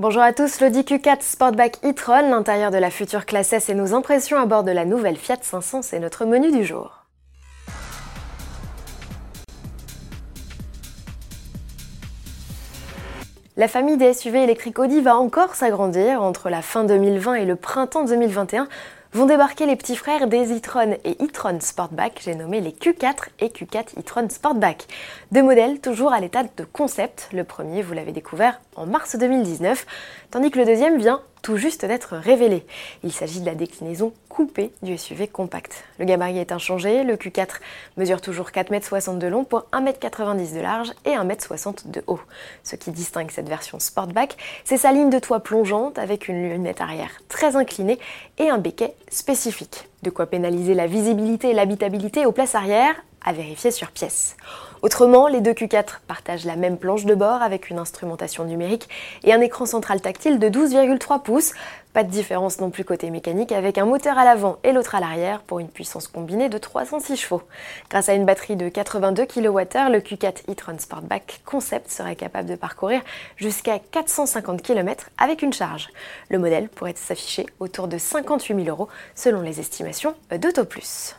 Bonjour à tous, l'Audi Q4 Sportback e-tron, l'intérieur de la future classe S et nos impressions à bord de la nouvelle Fiat 500, c'est notre menu du jour. La famille des SUV électriques Audi va encore s'agrandir entre la fin 2020 et le printemps 2021 vont débarquer les petits frères des e-tron et e-tron Sportback, j'ai nommé les Q4 et Q4 e-tron Sportback. Deux modèles toujours à l'état de concept. Le premier, vous l'avez découvert en mars 2019, tandis que le deuxième vient tout juste d'être révélé. Il s'agit de la déclinaison coupée du SUV compact. Le gabarit est inchangé, le Q4 mesure toujours 4,60 m de long pour 1,90 m de large et 1,60 m de haut. Ce qui distingue cette version Sportback, c'est sa ligne de toit plongeante avec une lunette arrière très inclinée et un béquet spécifique. De quoi pénaliser la visibilité et l'habitabilité aux places arrière à vérifier sur pièce. Autrement, les deux Q4 partagent la même planche de bord avec une instrumentation numérique et un écran central tactile de 12,3 pouces. Pas de différence non plus côté mécanique avec un moteur à l'avant et l'autre à l'arrière pour une puissance combinée de 306 chevaux. Grâce à une batterie de 82 kWh, le Q4 e-tron Sportback Concept serait capable de parcourir jusqu'à 450 km avec une charge. Le modèle pourrait s'afficher autour de 58 000 euros selon les estimations d'AutoPlus.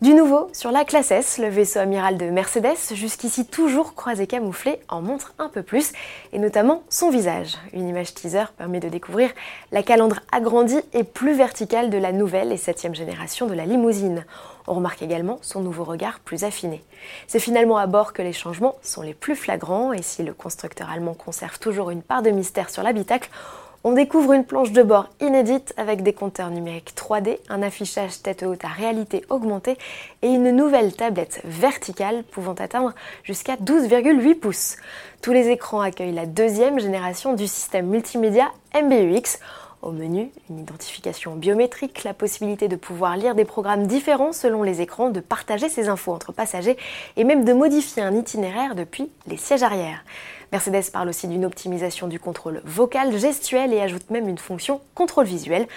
Du nouveau, sur la classe S, le vaisseau amiral de Mercedes, jusqu'ici toujours croisé camouflé, en montre un peu plus, et notamment son visage. Une image teaser permet de découvrir la calandre agrandie et plus verticale de la nouvelle et septième génération de la limousine. On remarque également son nouveau regard plus affiné. C'est finalement à bord que les changements sont les plus flagrants, et si le constructeur allemand conserve toujours une part de mystère sur l'habitacle, on découvre une planche de bord inédite avec des compteurs numériques 3D, un affichage tête haute à réalité augmentée et une nouvelle tablette verticale pouvant atteindre jusqu'à 12,8 pouces. Tous les écrans accueillent la deuxième génération du système multimédia MBUX. Au menu, une identification biométrique, la possibilité de pouvoir lire des programmes différents selon les écrans, de partager ses infos entre passagers et même de modifier un itinéraire depuis les sièges arrière. Mercedes parle aussi d'une optimisation du contrôle vocal, gestuel et ajoute même une fonction contrôle visuel.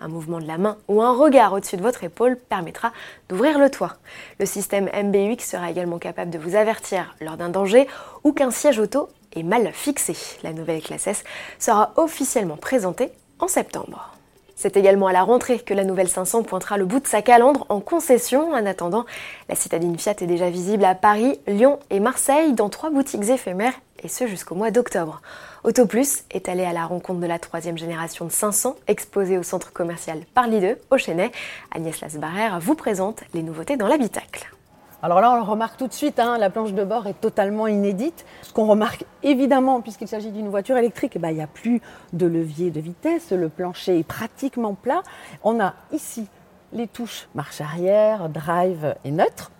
Un mouvement de la main ou un regard au-dessus de votre épaule permettra d'ouvrir le toit. Le système MBUX sera également capable de vous avertir lors d'un danger ou qu'un siège auto est mal fixé. La nouvelle classe S sera officiellement présentée en septembre. C'est également à la rentrée que la nouvelle 500 pointera le bout de sa calandre en concession. En attendant, la citadine Fiat est déjà visible à Paris, Lyon et Marseille dans trois boutiques éphémères et ce jusqu'au mois d'octobre. AutoPlus est allé à la rencontre de la troisième génération de 500 exposée au centre commercial Parly 2 au Chenet. Agnès Lasbarère vous présente les nouveautés dans l'habitacle. Alors là, on le remarque tout de suite, hein, la planche de bord est totalement inédite. Ce qu'on remarque évidemment, puisqu'il s'agit d'une voiture électrique, eh ben, il n'y a plus de levier de vitesse, le plancher est pratiquement plat. On a ici les touches marche arrière, drive et neutre.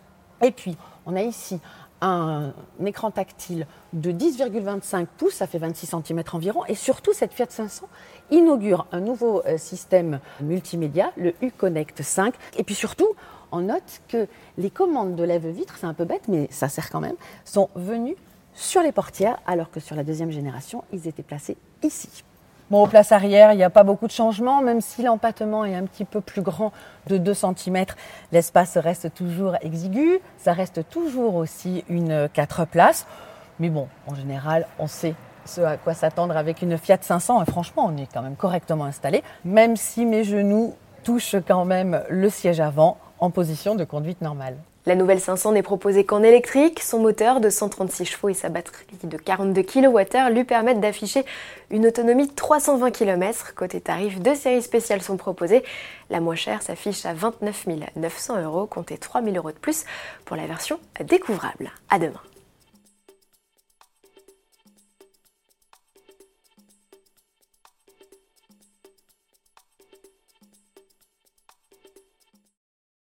Et puis, on a ici un écran tactile de 10,25 pouces, ça fait 26 cm environ, et surtout cette Fiat 500 inaugure un nouveau euh, système multimédia, le U-Connect 5, et puis surtout, on note que les commandes de lève-vitre, c'est un peu bête, mais ça sert quand même, sont venues sur les portières, alors que sur la deuxième génération, ils étaient placés ici. Bon, aux places arrière, il n'y a pas beaucoup de changements, même si l'empattement est un petit peu plus grand de 2 cm, l'espace reste toujours exigu, ça reste toujours aussi une 4 places. Mais bon, en général, on sait ce à quoi s'attendre avec une Fiat 500 et franchement, on est quand même correctement installé, même si mes genoux touchent quand même le siège avant en position de conduite normale. La nouvelle 500 n'est proposée qu'en électrique. Son moteur de 136 chevaux et sa batterie de 42 kWh lui permettent d'afficher une autonomie de 320 km. Côté tarif, deux séries spéciales sont proposées. La moins chère s'affiche à 29 900 euros, comptez 3 000 euros de plus pour la version découvrable. À demain.